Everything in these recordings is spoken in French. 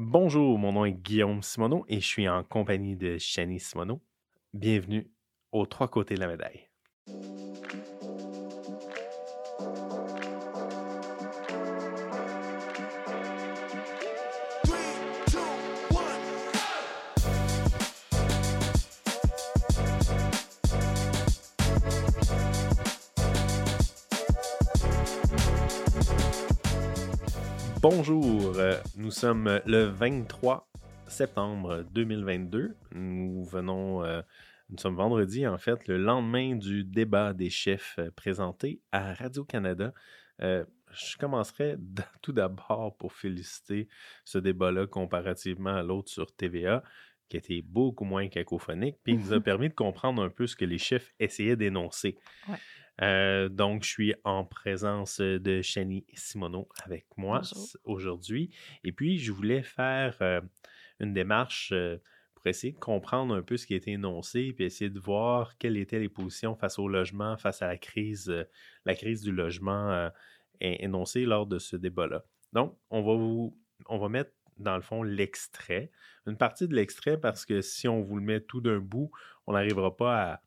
Bonjour, mon nom est Guillaume Simoneau et je suis en compagnie de Chani Simoneau. Bienvenue aux trois côtés de la médaille. Bonjour, euh, nous sommes le 23 septembre 2022. Nous venons, euh, nous sommes vendredi en fait, le lendemain du débat des chefs euh, présenté à Radio-Canada. je commencerai tout d'abord pour féliciter ce débat-là comparativement à l'autre sur TVA qui était beaucoup moins cacophonique, puis il nous a permis de comprendre un peu ce que les chefs essayaient d'énoncer. Euh, donc, je suis en présence de Shani Simoneau avec moi aujourd'hui. Et puis, je voulais faire euh, une démarche euh, pour essayer de comprendre un peu ce qui a été énoncé, puis essayer de voir quelles étaient les positions face au logement, face à la crise, la crise du logement énoncée lors de ce débat-là. Donc, on va vous, on va mettre dans le fond l'extrait, une partie de l'extrait parce que si on vous le met tout d'un bout, on n'arrivera pas à,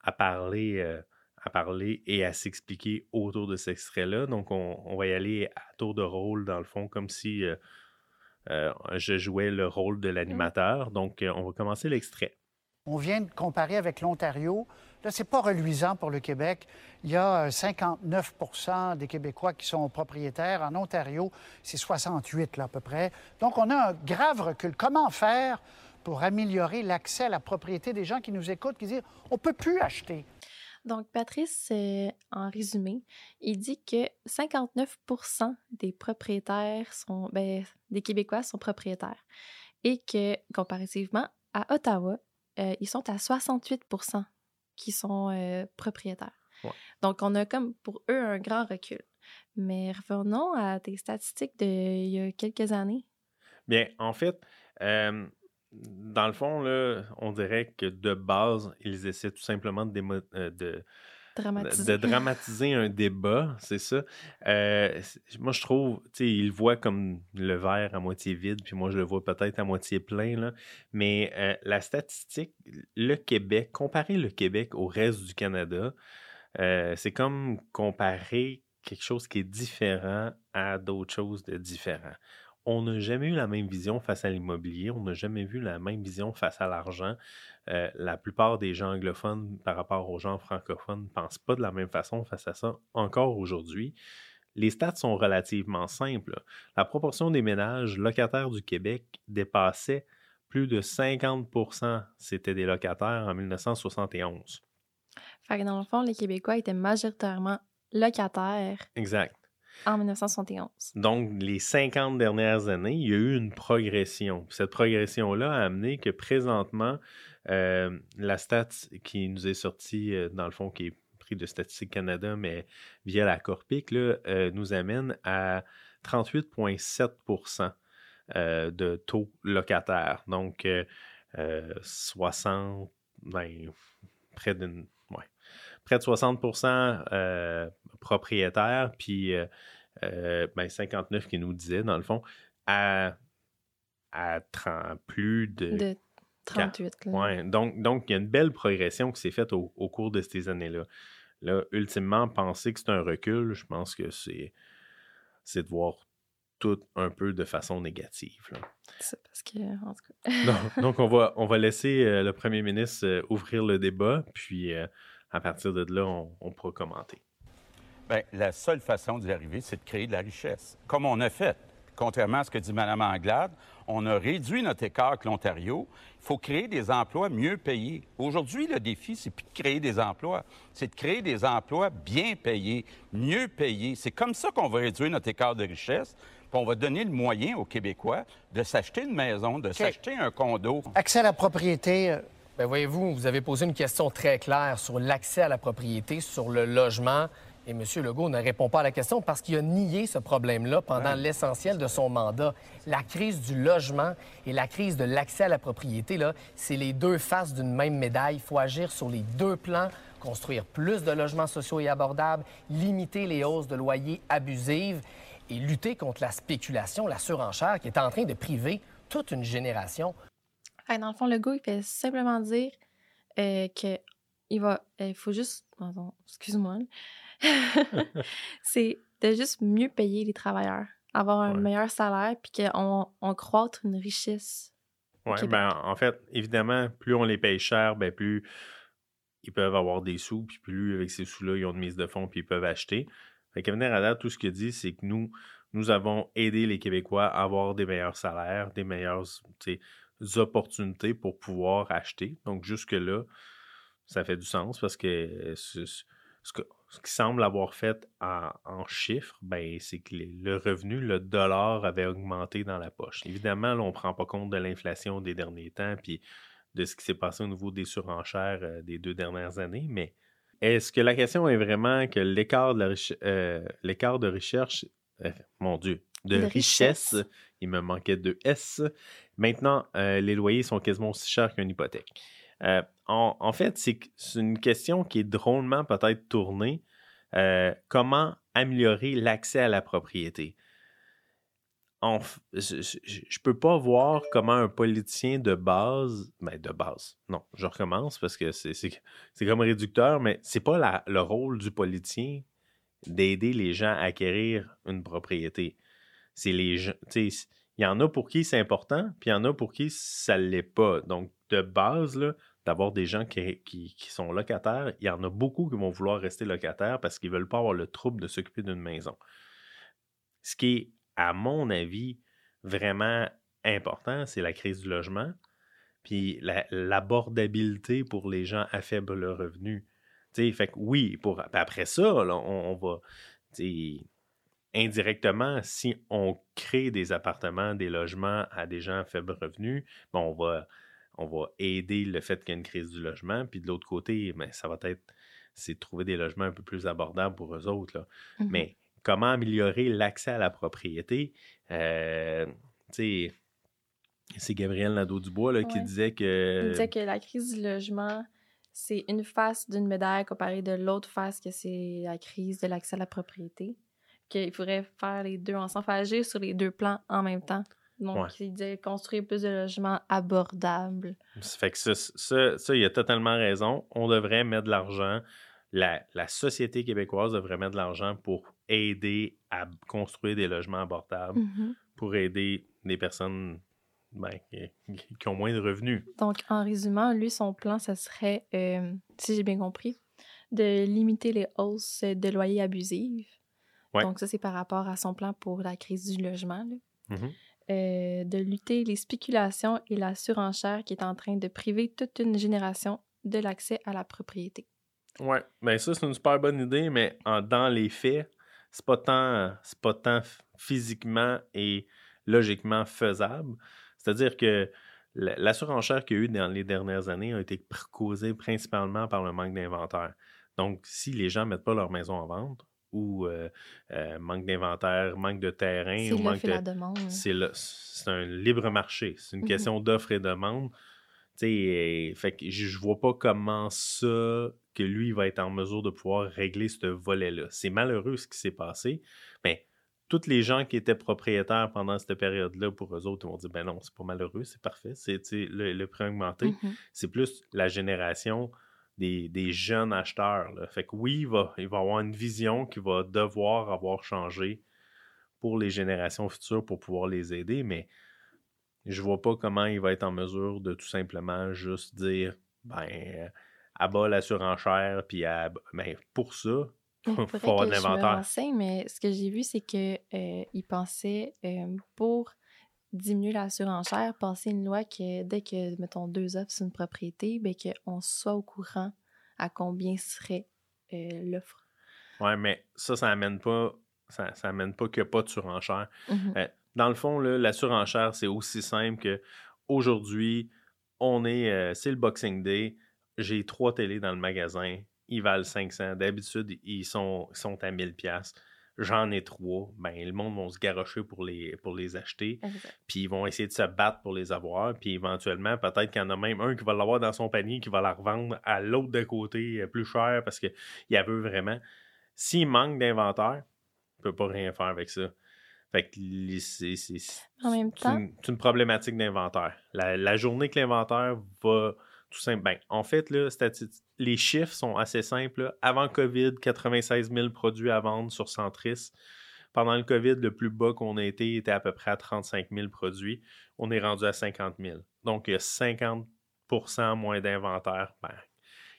à parler à parler et à s'expliquer autour de cet extrait-là. Donc, on, va y aller à tour de rôle, dans le fond, comme si euh, euh, je jouais le rôle de l'animateur. Donc, euh, on va commencer l'extrait. On vient de comparer avec l'Ontario. Là, c'est pas reluisant pour le Québec. Il y a 59% des Québécois qui sont propriétaires. En Ontario, c'est 68 là, à peu près. Donc, on a un grave recul. Comment faire pour améliorer l'accès à la propriété des gens qui nous écoutent, qui disent on peut plus acheter? Donc, Patrice, euh, en résumé, il dit que 59 des propriétaires sont, ben, des Québécois sont propriétaires et que, comparativement, à Ottawa, euh, ils sont à 68% qui sont euh, propriétaires. Donc, on a comme pour eux un grand recul. Mais revenons à des statistiques d'il y a quelques années. Bien, en fait, dans le fond, là, on dirait que de base, ils essaient tout simplement de, euh, de, dramatiser. un débat, c'est ça. Euh, moi, je trouve, tu sais, ils le voient comme le verre à moitié vide, puis moi, je le vois peut-être à moitié plein, là. Mais euh, la statistique, le Québec, comparer le Québec au reste du Canada, c'est comme comparer quelque chose qui est différent à d'autres choses de différent on n'a jamais eu la même vision face à l'immobilier, on n'a jamais vu la même vision face à l'argent. Euh, la plupart des gens anglophones par rapport aux gens francophones ne pensent pas de la même façon face à ça encore aujourd'hui. Les stats sont relativement simples. La proportion des ménages locataires du Québec dépassait plus de 50% c'était des locataires en 1971. Fait que dans le fond, les Québécois étaient majoritairement locataires. Exact. En 1971. Donc, les 50 dernières années, il y a eu une progression. Cette progression-là a amené que présentement, euh, la stat qui nous est sortie, euh, dans le fond, qui est pris de Statistique Canada, mais via la Corpic, là, euh, nous amène à 38,7% de taux locataire. Donc, 60, ben, près d'une près de 60% propriétaires, puis euh, ben 59 qui nous disait, dans le fond, à, à 30, plus de... de 38. Ouais, donc, donc, il y a une belle progression qui s'est faite au, cours de ces années-là. Là, ultimement, penser que c'est un recul, je pense que c'est, c'est de voir tout un peu de façon négative. C'est parce que, en tout cas... donc, on va, on va laisser euh, le premier ministre euh, ouvrir le débat, puis à partir de là, on, on pourra commenter. Bien, la seule façon d'y arriver, c'est de créer de la richesse. Comme on a fait. Contrairement à ce que dit Mme Anglade, on a réduit notre écart avec l'Ontario. Il faut créer des emplois mieux payés. Aujourd'hui, le défi, c'est plus de créer des emplois, c'est de créer des emplois bien payés, mieux payés. C'est comme ça qu'on va réduire notre écart de richesse. Puis on va donner le moyen aux Québécois de s'acheter une maison, de s'acheter un condo. Accès à la propriété. Bien, voyez-vous, vous avez posé une question très claire sur l'accès à la propriété, sur le logement. Et M. Legault ne répond pas à la question parce qu'il a nié ce problème-là pendant l'essentiel de son mandat. La crise du logement et la crise de l'accès à la propriété, là, c'est les deux faces d'une même médaille. Il faut agir sur les deux plans construire plus de logements sociaux et abordables, limiter les hausses de loyers abusives et lutter contre la spéculation, la surenchère qui est en train de priver toute une génération. Dans le fond, le gars, il fait simplement dire euh, que il va, euh, il faut juste, excuse-moi, c'est de juste mieux payer les travailleurs, avoir un meilleur salaire, puis qu'on on croître une richesse. Oui, ben, en fait, évidemment, plus on les paye cher, ben, plus ils peuvent avoir des sous, puis plus avec ces sous-là, ils ont une mise de fonds, puis ils peuvent acheter. Fait Kevin Radar, tout ce qu'il dit, c'est que nous, nous avons aidé les Québécois à avoir des meilleurs salaires, des meilleures opportunités pour pouvoir acheter. Donc, jusque-là, ça fait du sens parce que ce, qui semble avoir fait en, chiffres, ben, c'est que le revenu, le dollar avait augmenté dans la poche. Évidemment, on ne prend pas compte de l'inflation des derniers temps, puis de ce qui s'est passé au niveau des surenchères euh, des deux dernières années, mais est-ce que la question est vraiment que l'écart de, euh, recherche, euh, mon Dieu, de, richesse, il me manquait de S, maintenant les loyers sont quasiment aussi chers qu'une hypothèque? En, en, fait, c'est une question qui est drôlement peut-être tournée. comment améliorer l'accès à la propriété? je, ne peux pas voir comment un politicien de base, ben de base, non, je recommence parce que c'est comme réducteur, mais c'est pas le rôle du politicien d'aider les gens à acquérir une propriété. C'est les gens, il y en a pour qui c'est important, puis il y en a pour qui ça l'est pas. Donc, de base, d'avoir des gens qui, qui, sont locataires, il y en a beaucoup qui vont vouloir rester locataires parce qu'ils veulent pas avoir le trouble de s'occuper d'une maison. Ce qui est à mon avis, vraiment important, c'est la crise du logement, puis l'abordabilité pour les gens à faible revenu. fait que oui, pour, après ça, on, va indirectement, si on crée des appartements, des logements à des gens à faible revenu, ben, on, va, on va aider le fait qu'il y ait une crise du logement. Puis de l'autre côté, ben, ça va être c'est de trouver des logements un peu plus abordables pour eux autres. Là. Mmh Mais comment améliorer l'accès à la propriété? Euh, c'est Gabriel Nadeau-Dubois qui disait que... Il disait que la crise du logement, c'est une face d'une médaille comparée de l'autre face que c'est la crise de l'accès à la propriété. Qu'il faudrait faire les deux ensemble, faire agir sur les deux plans en même temps. Donc, il disait construire plus de logements abordables. Ça fait que ça, ça, ça, il a totalement raison. On devrait mettre de l'argent. La, la, société québécoise devrait mettre de l'argent pour aider à construire des logements abordables mm-hmm. pour aider des personnes ben, qui, ont moins de revenus. Donc, en résumant, lui, son plan, ce serait, euh, si j'ai bien compris, de limiter les hausses de loyers abusives. Donc, ça, c'est par rapport à son plan pour la crise du logement. Mm-hmm. Euh, de lutter les spéculations et la surenchère qui est en train de priver toute une génération de l'accès à la propriété. Oui, bien ça, c'est une super bonne idée, mais en, dans les faits, c'est pas tant c'est pas tant physiquement et logiquement faisable. C'est-à-dire que la, surenchère qu'il y a eu dans les dernières années a été causée principalement par le manque d'inventaire. Donc, si les gens ne mettent pas leur maison en vente ou euh, euh, manque d'inventaire, manque de terrain, ou manque de... la demande. C'est un libre marché. C'est une mmh question d'offre et demande. sais fait que je vois pas comment ça que lui va être en mesure de pouvoir régler ce volet-là. C'est malheureux ce qui s'est passé, mais toutes les gens qui étaient propriétaires pendant cette période-là, pour eux autres, ils vont dire ben non, c'est pas malheureux, c'est parfait, c'est le, le prix augmenté. Mm-hmm. C'est plus la génération des, jeunes acheteurs. Fait que oui, il va, il va avoir une vision qui va devoir avoir changé pour les générations futures pour pouvoir les aider, mais je vois pas comment il va être en mesure de tout simplement juste dire ben bas la surenchère, puis à, ben, pour ça, il faut avoir de l'inventaire. mais ce que j'ai vu, c'est qu'il euh, pensait, euh, pour diminuer la surenchère, passer une loi que dès que, mettons, deux offres sur une propriété, ben, qu'on soit au courant à combien serait euh, l'offre. Oui, mais ça, ça n'amène pas, ça, ça amène pas qu'il n'y a pas de surenchère. Mm-hmm. dans le fond, là, la surenchère, c'est aussi simple que aujourd'hui, on est, c'est le Boxing Day, j'ai trois télés dans le magasin, ils valent 500. D'habitude, ils sont, sont à 1000 pièces. J'en ai trois. Ben, le monde va se garocher pour les, pour les acheter. Puis ils vont essayer de se battre pour les avoir. Puis éventuellement, peut-être qu'il y en a même un qui va l'avoir dans son panier, qui va la revendre à l'autre de côté euh, plus cher parce qu'il a veut vraiment. S'il manque d'inventaire, il ne peut pas rien faire avec ça. Fait que c'est c'est- En même c'est temps, une, problématique d'inventaire. La, la journée que l'inventaire va tout simple. Ben, en fait, là, les chiffres sont assez simples. là. Avant COVID, 96 000 produits à vendre sur Centris. Pendant le COVID, le plus bas qu'on a été était à peu près à 35 000 produits. On est rendu à 50 000. Donc, il y a 50% moins d'inventaire. Ben,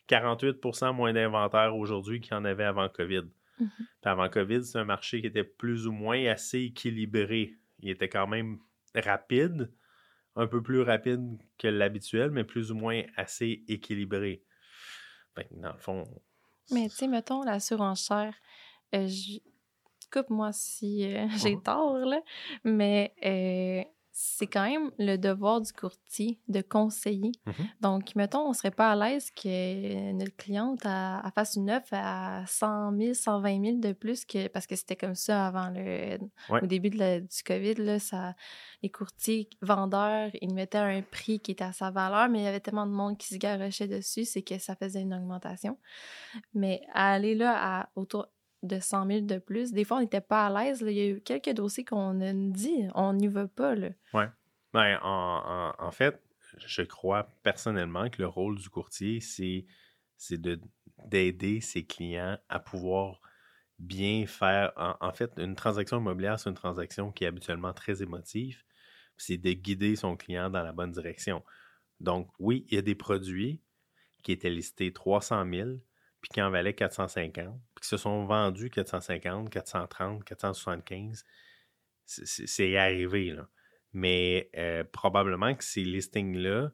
48% moins d'inventaire aujourd'hui qu'il y en avait avant COVID. Mhm. Puis avant COVID, c'est un marché qui était plus ou moins assez équilibré. Il était quand même rapide, un peu plus rapide que l'habituel, mais plus ou moins assez équilibré. Que dans le fond. mais tu sais, mettons la surenchère. euh, Coupe-moi si euh, j'ai tort, là. Mais euh, c'est quand même le devoir du courtier de conseiller. Mhm. Donc, mettons, on serait pas à l'aise que notre cliente elle, elle fasse une offre à 100 000, 120 000 de plus que parce que c'était comme ça avant le Ouais. au début de la- du COVID là, ça les courtiers vendeurs ils mettaient un prix qui était à sa valeur mais il y avait tellement de monde qui se garochait dessus c'est que ça faisait une augmentation. Mais à aller là à autour de 100 000 de plus, des fois on n'était pas à l'aise il y a eu quelques dossiers qu'on a dit on n'y va pas là. Ben, en, fait, je crois personnellement que le rôle du courtier, c'est, c'est de, d'aider ses clients à pouvoir bien faire. En, en fait, une transaction immobilière, c'est une transaction qui est habituellement très émotive. C'est de guider son client dans la bonne direction. Donc, oui, il y a des produits qui étaient listés 300 000 puis qui en valaient 450, puis qui se sont vendus 450, 430, 475. C'est, arrivé, là mais euh, probablement que ces listings-là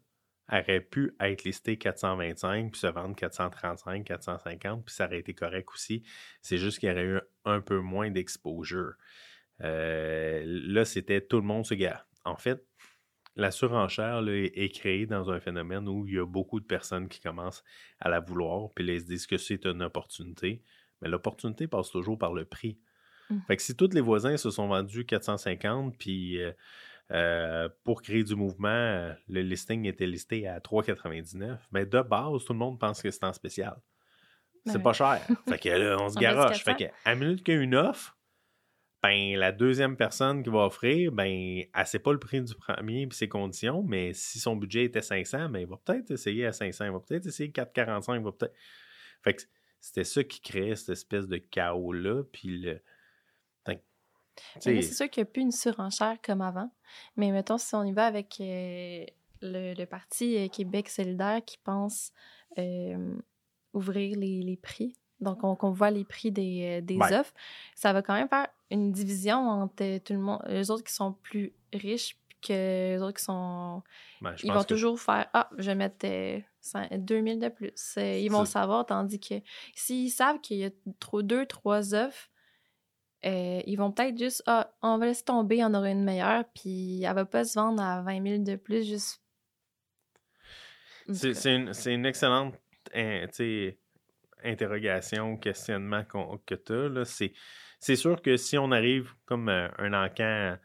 auraient pu être listés 425 puis se vendre 435, 450, puis ça aurait été correct aussi. C'est juste qu'il y aurait eu un peu moins d'exposure. Euh, là, c'était tout le monde se gars. En fait, la surenchère là, est, est créée dans un phénomène où il y a beaucoup de personnes qui commencent à la vouloir, puis là, ils se disent que c'est une opportunité. Mais l'opportunité passe toujours par le prix. Mm. Fait que si tous les voisins se sont vendus 450, puis euh, euh, pour créer du mouvement, le listing était listé à 3,99. Mais de base, tout le monde pense que c'est en spécial. C'est Ouais. pas cher. fait que là, on se garoche. Fait 400. que, à minute qu'il y a une offre, ben, la deuxième personne qui va offrir, ben, elle sait pas le prix du premier et ses conditions, mais si son budget était 500, ben, il va peut-être essayer à 500, il va peut-être essayer 4,45, il va peut-être. Fait que c'était ça qui créait cette espèce de chaos-là. Puis le. Tu c'est sûr qu'il n'y a plus une surenchère comme avant. Mais mettons, si on y va avec euh, le, le parti euh, Québec solidaire qui pense euh, ouvrir les, les prix, donc on, qu'on voit les prix des, euh, des Ouais. offres, ça va quand même faire une division entre euh, tout le monde, les autres qui sont plus riches que les autres qui sont... ben, Ils vont que- toujours faire « Ah, je vais mettre euh, cin- 2000 de plus. Euh, Ils vont savoir, tandis que s'ils savent qu'il y a trop, deux, trois offres, euh, ils vont peut-être juste, ah, on va laisser tomber, on aura une meilleure, puis elle va pas se vendre à 20 000 de plus, juste. C'est une, une excellente hein, interrogation, questionnement que tu as. C'est c'est sûr que si on arrive comme euh, un encan,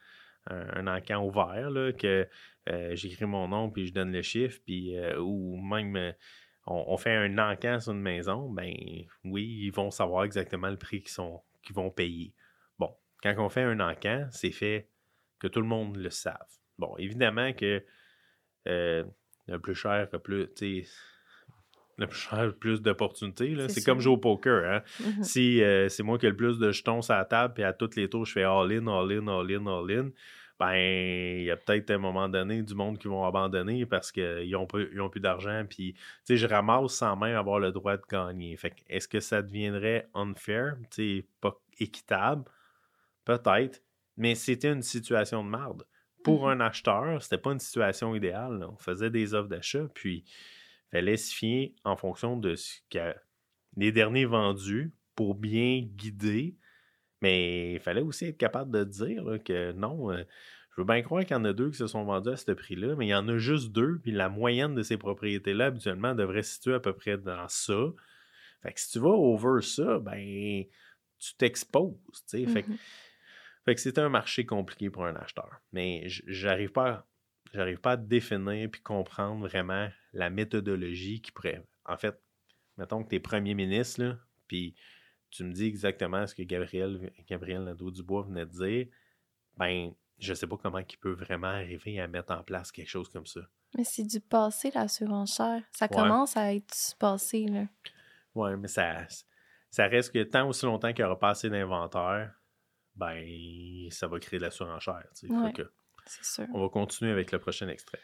un, encan ouvert, là, que euh, j'écris mon nom puis je donne le chiffre, puis, euh, ou même on, fait un encan sur une maison, ben oui, ils vont savoir exactement le prix qu'ils vont payer. Bon, quand on fait un encan, c'est fait que tout le monde le savent. Bon, évidemment que le plus cher a plus, le plus cher plus d'opportunités. là. C'est comme jouer au poker. Hein? Mhm. Si euh, c'est moi qui ai le plus de jetons sur la table, puis à tous les tours, je fais all-in, all-in, all-in, all-in, ben, il y a peut-être à un moment donné du monde qui vont abandonner parce qu'ils n'ont ils ont plus d'argent, puis, tu sais, je ramasse sans même avoir le droit de gagner. Fait que, est-ce que ça deviendrait unfair, tu sais, pas équitable? Peut-être, mais c'était une situation de merde. Pour un acheteur, c'était pas une situation idéale. là. On faisait des offres d'achat, puis fallait se fier en fonction de ce que les derniers vendus pour bien guider. Mais il fallait aussi être capable de dire là, que non, euh, je veux bien croire qu'il y en a deux qui se sont vendus à ce prix-là, mais il y en a juste deux, puis la moyenne de ces propriétés-là, habituellement, devrait se situer à peu près dans ça. Fait que si tu vas over ça, ben tu t'exposes. tu sais. Fait que Mhm. fait que c'était un marché compliqué pour un acheteur. Mais j'arrive pas, à- j'arrive pas à définir puis comprendre vraiment la méthodologie qui pourrait. En fait, mettons que tu es premier ministre, là, puis tu me dis exactement ce que Gabriel, Gabriel Nadeau-Dubois venait de dire, ben, je sais pas comment il peut vraiment arriver à mettre en place quelque chose comme ça. Mais c'est du passé, la surenchère. Ça Ouais. commence à être du passé, là. Ouais, mais ça, ça reste que tant aussi longtemps qu'il aura pas assez d'inventaire, ben, ça va créer de la surenchère. tu sais. Ouais. que C'est sûr. on va continuer avec le prochain extrait.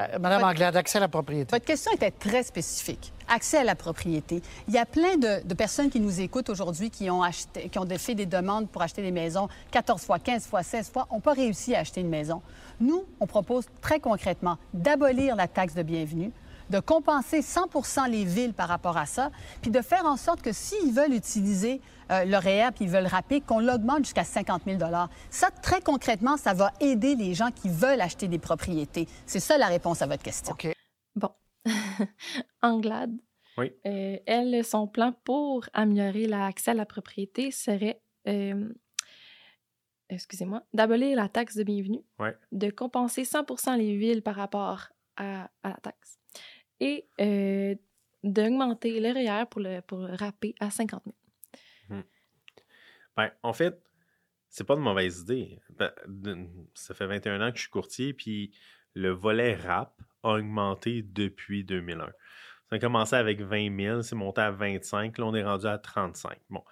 Euh, Madame Anglade, accès à la propriété. Votre question était très spécifique. Accès à la propriété. Il y a plein de, de personnes qui nous écoutent aujourd'hui qui ont acheté, qui ont fait des demandes pour acheter des maisons 14 fois, 15 fois, 16 fois, n'ont pas réussi à acheter une maison. Nous, on propose très concrètement d'abolir la taxe de bienvenue, de compenser 100% les villes par rapport à ça, puis de faire en sorte que s'ils veulent utiliser euh, le REER puis ils veulent rapper, qu'on l'augmente jusqu'à 50 000 Ça, très concrètement, ça va aider les gens qui veulent acheter des propriétés. C'est ça la réponse à votre question. OK. Bon. Anglade. Oui. Euh, elle, son plan pour améliorer l'accès à la propriété serait, euh, excusez-moi, d'abolir la taxe de bienvenue, Ouais. de compenser 100% les villes par rapport à, à la taxe et euh, d'augmenter le REER pour rapper à 50 000. Ben, en fait, c'est pas de mauvaise idée. Ben, ça fait 21 ans que je suis courtier, puis le volet rap a augmenté depuis 2001. Ça a commencé avec 20 000, c'est monté à 25, là on est rendu à 35. Bon,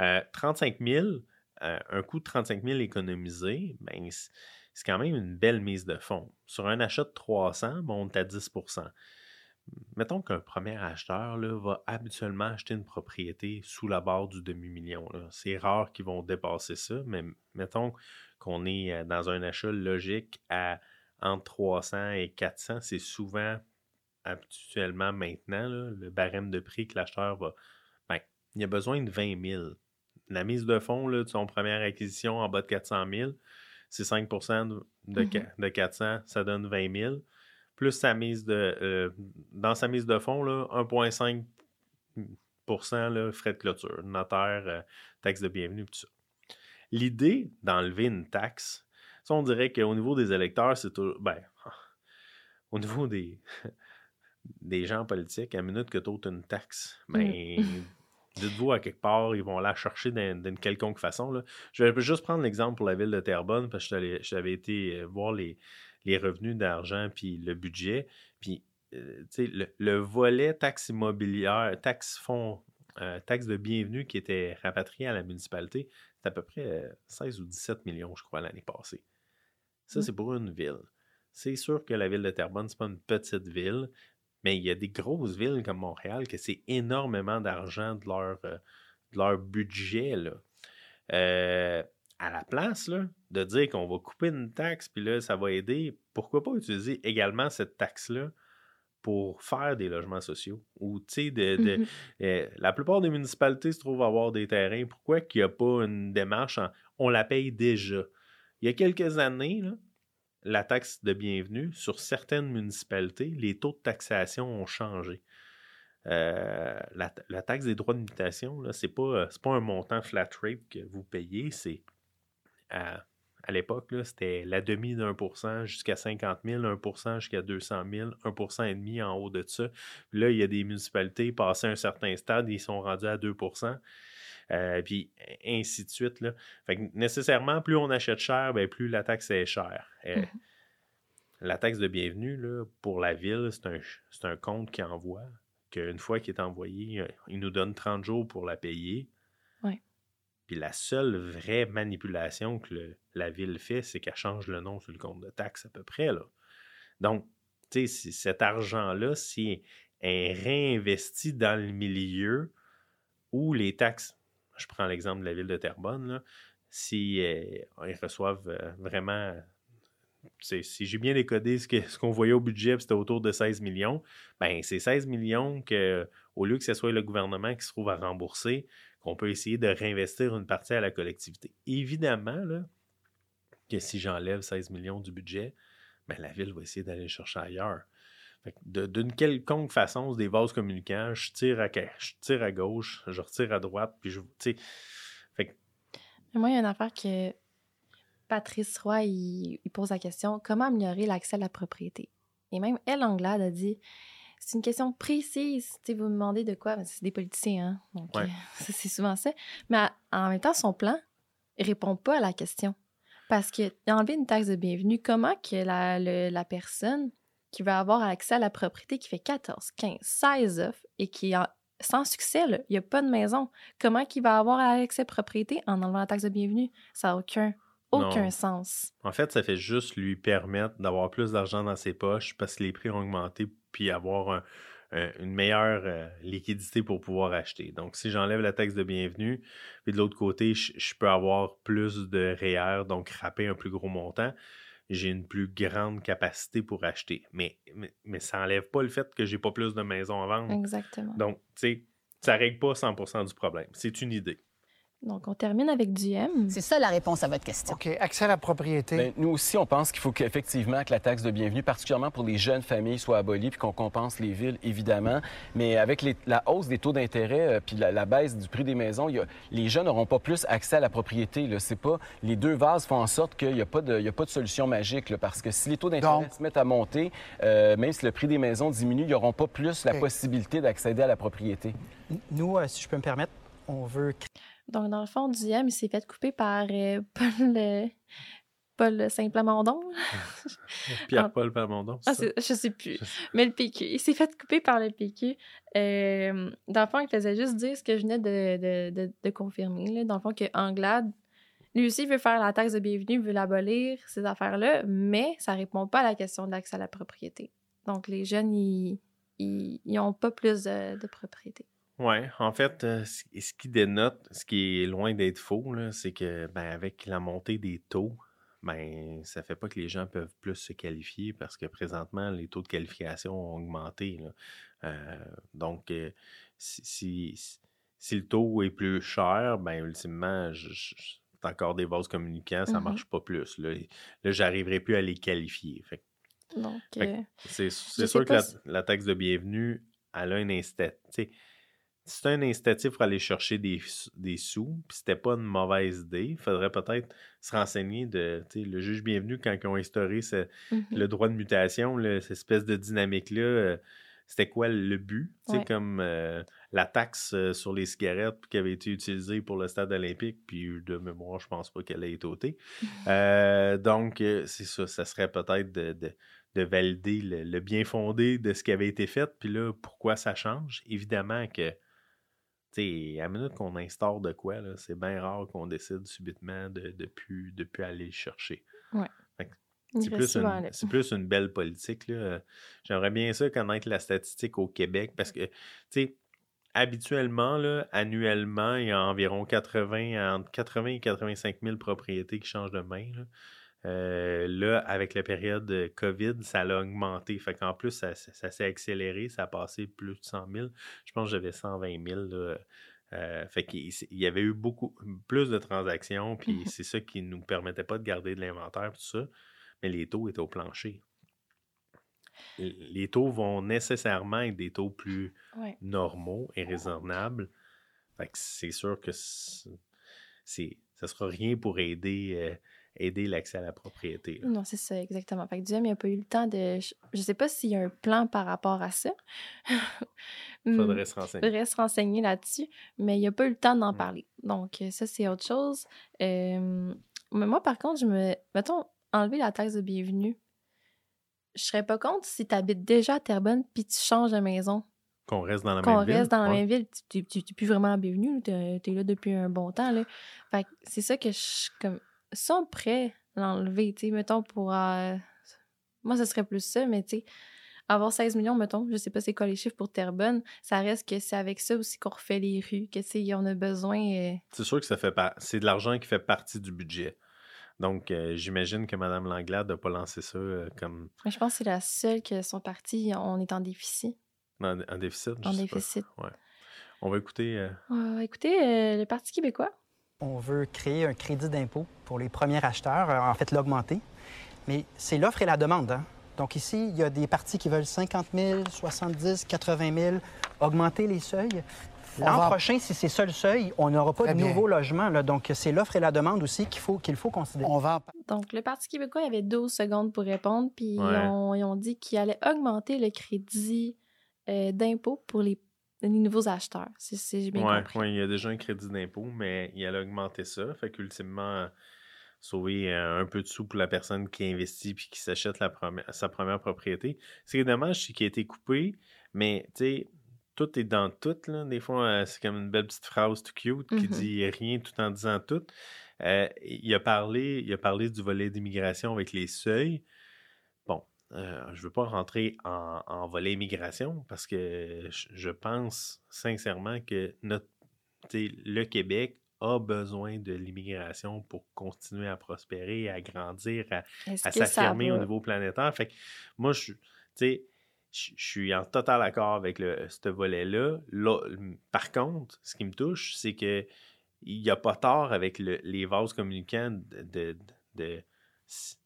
Euh, 35 000, euh, un coût de 35 000 économisé, ben, c'est quand même une belle mise de fonds. Sur un achat de 300, bon, on est à 10 Mettons qu'un premier acheteur là, va habituellement acheter une propriété sous la barre du demi-million. C'est rare qu'ils vont dépasser ça, mais mettons qu'on est euh, dans un achat logique à entre 300 et 400, c'est souvent habituellement maintenant là, le barème de prix que l'acheteur va. Ben, il a besoin de 20 000. La mise de fonds là, de son première acquisition en bas de 400 000, c'est 5 de, de, Mhm. qua- de 400, ça donne 20 000 plus sa mise de. euh, dans sa mise de fonds, là, 1,5 là, frais de clôture, notaire, euh, taxe de bienvenue, tout ça. L'idée d'enlever une taxe, ça, on dirait qu'au niveau des électeurs, c'est toujours. Ben, au niveau des, des gens politiques, à la minute que tu ôtes une taxe, ben. Dites-vous à quelque part, ils vont la chercher d'une quelconque façon. Là. Je vais juste prendre l'exemple pour la ville de Terrebonne, parce que j'avais été euh, voir les, les revenus d'argent puis le budget. Puis, euh, le, le volet taxe immobilière, taxe fonds, euh, taxe de bienvenue qui était rapatrié à la municipalité, c'est à peu près euh, 16 ou 17 millions, je crois, l'année passée. Ça, Mm. c'est pour une ville. C'est sûr que la ville de Terrebonne, c'est pas une petite ville, mais il y a des grosses villes comme Montréal que c'est énormément d'argent de leur, euh, de leur budget. Là. À la place là, de dire qu'on va couper une taxe, puis là, ça va aider, pourquoi pas utiliser également cette taxe-là pour faire des logements sociaux? Ou, tu sais, de, de- Mhm. euh, la plupart des municipalités se trouvent avoir des terrains. Pourquoi qu'il n'y a pas une démarche en on la paye déjà? Il y a quelques années, là, la taxe de bienvenue, sur certaines municipalités, les taux de taxation ont changé. Euh, la, la taxe des droits de mutation, là, c'est pas, euh, pas un montant flat rate que vous payez, c'est à, à l'époque, c'était la demi d'un pour cent jusqu'à 50 000, 1 pour cent jusqu'à 200 000, 1 pour cent et demi en haut de ça. Puis là, il y a des municipalités passées un certain stade, ils sont rendus à 2% euh, puis ainsi de suite. Là. Fait que nécessairement, plus on achète cher, ben, plus la taxe est chère. Euh, Mhm. La taxe de bienvenue, là, pour la ville, c'est un, un compte qui envoie, qu'une fois qu'il est envoyé, euh, il nous donne 30 jours pour la payer. Puis la seule vraie manipulation que la ville fait, c'est qu'elle change le nom sur le compte de taxe à peu près. Donc, tu sais, cet argent-là, si est réinvesti dans le milieu où les taxes, je prends l'exemple de la ville de Terrebonne, là, si euh, ils reçoivent euh, vraiment, si j'ai bien décodé ce qu'on voyait au budget, c'était autour de 16 millions, ben c'est 16 millions que, au lieu que ce soit le gouvernement qui se trouve à rembourser, qu'on peut essayer de réinvestir une partie à la collectivité. Évidemment, que si j'enlève 16 millions du budget, ben, la ville va essayer d'aller le chercher ailleurs. D'une quelconque façon, c'est des vases communicants, je tire, à, je tire à gauche, je retire à droite, puis je. Fait que, Moi, il y a une affaire que Patrice Roy, il, il pose la question comment améliorer l'accès à la propriété? Et même elle, Anglade, a dit c'est une question précise. Sais, vous me demandez de quoi? Ben, C'est des politiciens, hein? Donc, Ouais. euh, c'est souvent ça. Mais en même temps, son plan répond pas à la question. Parce que enlever une taxe de bienvenue, comment que la, le- la personne qui va avoir accès à la propriété qui fait 14, 15, 16 offres et qui est sans succès, là, il n'y a pas de maison, comment qu'il va avoir accès à la propriété en enlevant la taxe de bienvenue? Ça n'a aucun, aucun Non. sens. En fait, ça fait juste lui permettre d'avoir plus d'argent dans ses poches parce que les prix ont augmenté, puis avoir un- un- une meilleure euh, liquidité pour pouvoir acheter. Donc, si j'enlève la taxe de bienvenue, puis de l'autre côté, je, je peux avoir plus de REER, donc rapper un plus gros montant, j'ai une plus grande capacité pour acheter. Mais, mais, mais ça n'enlève pas le fait que j'ai pas plus de maisons à vendre. Exactement. Donc, tu sais, ça règle pas 100% du problème. C'est une idée. Donc, on termine avec du M. C'est ça la réponse à votre question. OK. Accès à la propriété. Ben, nous aussi, on pense qu'il faut qu'effectivement que la taxe de bienvenue, particulièrement pour les jeunes familles, soit abolie, puis qu'on compense les villes, évidemment. Mais avec les- la hausse des taux d'intérêt, euh, puis la, la baisse du prix des maisons, il y a- les jeunes n'auront pas plus accès à la propriété. Là. C'est pas les deux vases font en sorte qu'il n'y a, pas de- il y a pas de solution magique, là, parce que si les taux d'intérêt Donc- se mettent à monter, euh, même si le prix des maisons diminue, ils n'auront pas plus la possibilité d'accéder à la propriété. Nous, euh, si je peux me permettre, on veut Donc, dans le fond, du M, il s'est fait couper par euh, Paul, euh, Paul Saint-Plamondon. Pierre-Paul Plamondon, Ah, ça? je sais plus. Mais le PQ. Il s'est fait couper par le PQ. Euh, dans le fond, il faisait juste dire ce que je venais de, de, de, de confirmer. Là. Dans le fond, que Anglade, lui aussi, veut faire la taxe de bienvenue, veut l'abolir, ces affaires-là, mais ça répond pas à la question de l'accès à la propriété. Donc, les jeunes, ils n'ont pas plus de, de propriété. Ouais, en fait, euh, ce qui dénote, ce qui est loin d'être faux, c'est que ben, avec la montée des taux, ben, ça fait pas que les gens peuvent plus se qualifier parce que présentement, les taux de qualification ont augmenté. là. Euh, donc, euh, si, si, si le taux est plus cher, ben, ultimement, je, encore des vases communicants, ça Mhm. marche pas plus. Là, là j'arriverai plus à les qualifier. Fait Donc, c'est sûr que pas la, si- la taxe de bienvenue, elle a un incitatif. C'est un incitatif pour aller chercher des, sous, puis c'était pas une mauvaise idée. Il faudrait peut-être se renseigner de le juge bienvenu quand ils ont instauré ce- mhm. le droit de mutation, là, cette espèce de dynamique-là. euh, c'était quoi le but? Ouais. Comme euh, la taxe euh, sur les cigarettes qui avait été utilisée pour le stade olympique, puis de mémoire, je pense pas qu'elle ait été ôtée. Euh, donc, c'est ça, ça serait peut-être de, de- de valider le, le bien fondé de ce qui avait été fait, puis là, pourquoi ça change? Évidemment que, sais, à la minute qu'on instaure de quoi, c'est bien rare qu'on décide subitement de ne plus, de plus aller le chercher. Il C'est plus, plus une belle politique. J'aimerais bien ça connaître la statistique au Québec parce que, tu sais, habituellement, là, annuellement, il y a environ 80, entre 80 et 85 000 propriétés qui changent de main. Là, Euh, là, avec la période de COVID, ça l'a augmenté. Fait qu'en plus, ça, ça- ça s'est accéléré. Ça a passé plus de 100 000. Je pense que j'avais 120 000. là. Euh, fait qu'il il y avait eu beaucoup plus de transactions, puis Mhm. c'est ça qui nous permettait pas de garder de l'inventaire, tout ça mais les taux étaient au plancher. Les taux vont nécessairement être des taux plus Ouais. normaux et raisonnables. Fait que c'est sûr que c'est, ça sera rien pour aider, euh, aider l'accès à la propriété. là. Non, c'est ça, exactement. Fait que Duhem, il n'a pas eu le temps de. Je je sais pas s'il y a un plan par rapport à ça. Hmm, Faudrait se renseigner. faudrait se renseigner là-dessus, mais il n'a pas eu le temps d'en Mm. parler. Donc, euh, ça, c'est autre chose. Euh, mais moi, par contre, je me. Mettons, enlever la taxe de bienvenue. Je serais pas contre si tu habites déjà à Terrebonne puis tu changes de maison. Qu'on reste dans la Qu'on même ville. reste dans la ouais. même ville. Tu n'es plus vraiment la bienvenue. Tu es, là depuis un bon temps. Là. Fait que c'est ça que je. Comme, sont prêts à l'enlever, tu sais, mettons, pour. euh, Moi, ce serait plus ça, mais tu sais, avoir 16 millions, mettons, je sais pas c'est quoi les chiffres pour Terrebonne, ça reste que c'est avec ça aussi qu'on refait les rues, que tu sais, on a besoin. euh, C'est sûr que ça fait pas. C'est de l'argent qui fait partie du budget. Donc, euh, j'imagine que Mme Langlade n'a pas lancé ça euh, comme Mais je pense que c'est la seule que sont partis, on est en déficit. en, en déficit. je En sais pas. déficit. Ouais. On va écouter. euh, Euh, écoutez, euh, le Parti québécois, On veut créer un crédit d'impôt pour les premiers acheteurs, euh, en fait l'augmenter. Mais c'est l'offre et la demande. hein. Donc ici, il y a des partis qui veulent 50 000, 70 80 000, augmenter les seuils. L'an va- prochain, si c'est ça le seuil, on n'aura pas Très de bien. nouveaux logements. là. Donc c'est l'offre et la demande aussi qu'il faut, qu'il faut considérer. On va donc le Parti québécois, il y avait 12 secondes pour répondre, puis ils, Ouais. ont, ils ont dit qu'ils allaient augmenter le crédit euh, d'impôt pour les, les nouveaux acheteurs, si, si j'ai bien ouais, compris. ouais, il y a déjà un crédit d'impôt, mais il a augmenté ça. Fait qu'ultimement, sauver euh, un peu de sous pour la personne qui investit puis qui s'achète sa première propriété. Ce qui est dommage, c'est qu'il a été coupé, mais tu sais, tout est dans tout. Là. Des fois, euh, c'est comme une belle petite phrase tout cute qui Mhm. dit rien tout en disant tout. Euh, il, a parlé, il a parlé du volet d'immigration avec les seuils. Euh, je ne veux pas rentrer en, en volet immigration parce que je, pense sincèrement que notre, le Québec a besoin de l'immigration pour continuer à prospérer, à grandir, à, s'affirmer au niveau planétaire. Fait que moi, je, je suis en total accord avec le, ce volet-là. Là, Par contre, ce qui me touche, c'est que il n'y a pas tort avec le- les vases communicants de,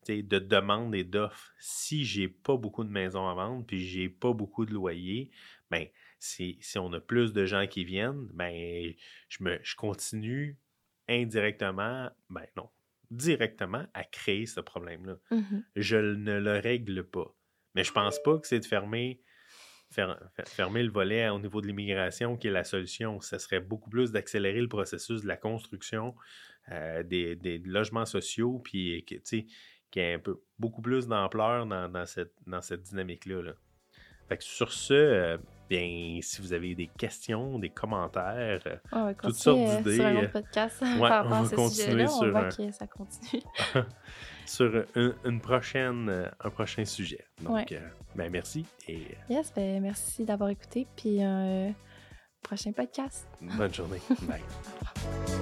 de demande et d'offres. Si j'ai pas beaucoup de maisons à vendre, puis j'ai pas beaucoup de loyers, ben, si, si on a plus de gens qui viennent, ben, je, me, je continue indirectement, ben non, directement à créer ce problème-là Mhm. je ne le règle pas. Mais je pense pas que c'est de fermer, fer- fer- fermer le volet au niveau de l'immigration qui est la solution. Ce serait beaucoup plus d'accélérer le processus de la construction euh, des, des logements sociaux, puis tu sais, qu'il y ait un peu, beaucoup plus d'ampleur dans, dans cette, dans cette dynamique-là. là. Fait que sur ce, euh, bien, si vous avez des questions, des commentaires, euh, On va Toutes sortes euh, d'idées, sur un euh, autre podcast ouais, par on rapport à va ce continuer sujet-là. On sur voit un- que ça continue. sur une, une prochaine, euh, un prochain sujet. Donc, Ouais. euh, ben, merci et Yes, ben merci d'avoir écouté. Puis, euh, prochain podcast. bonne journée. Bye.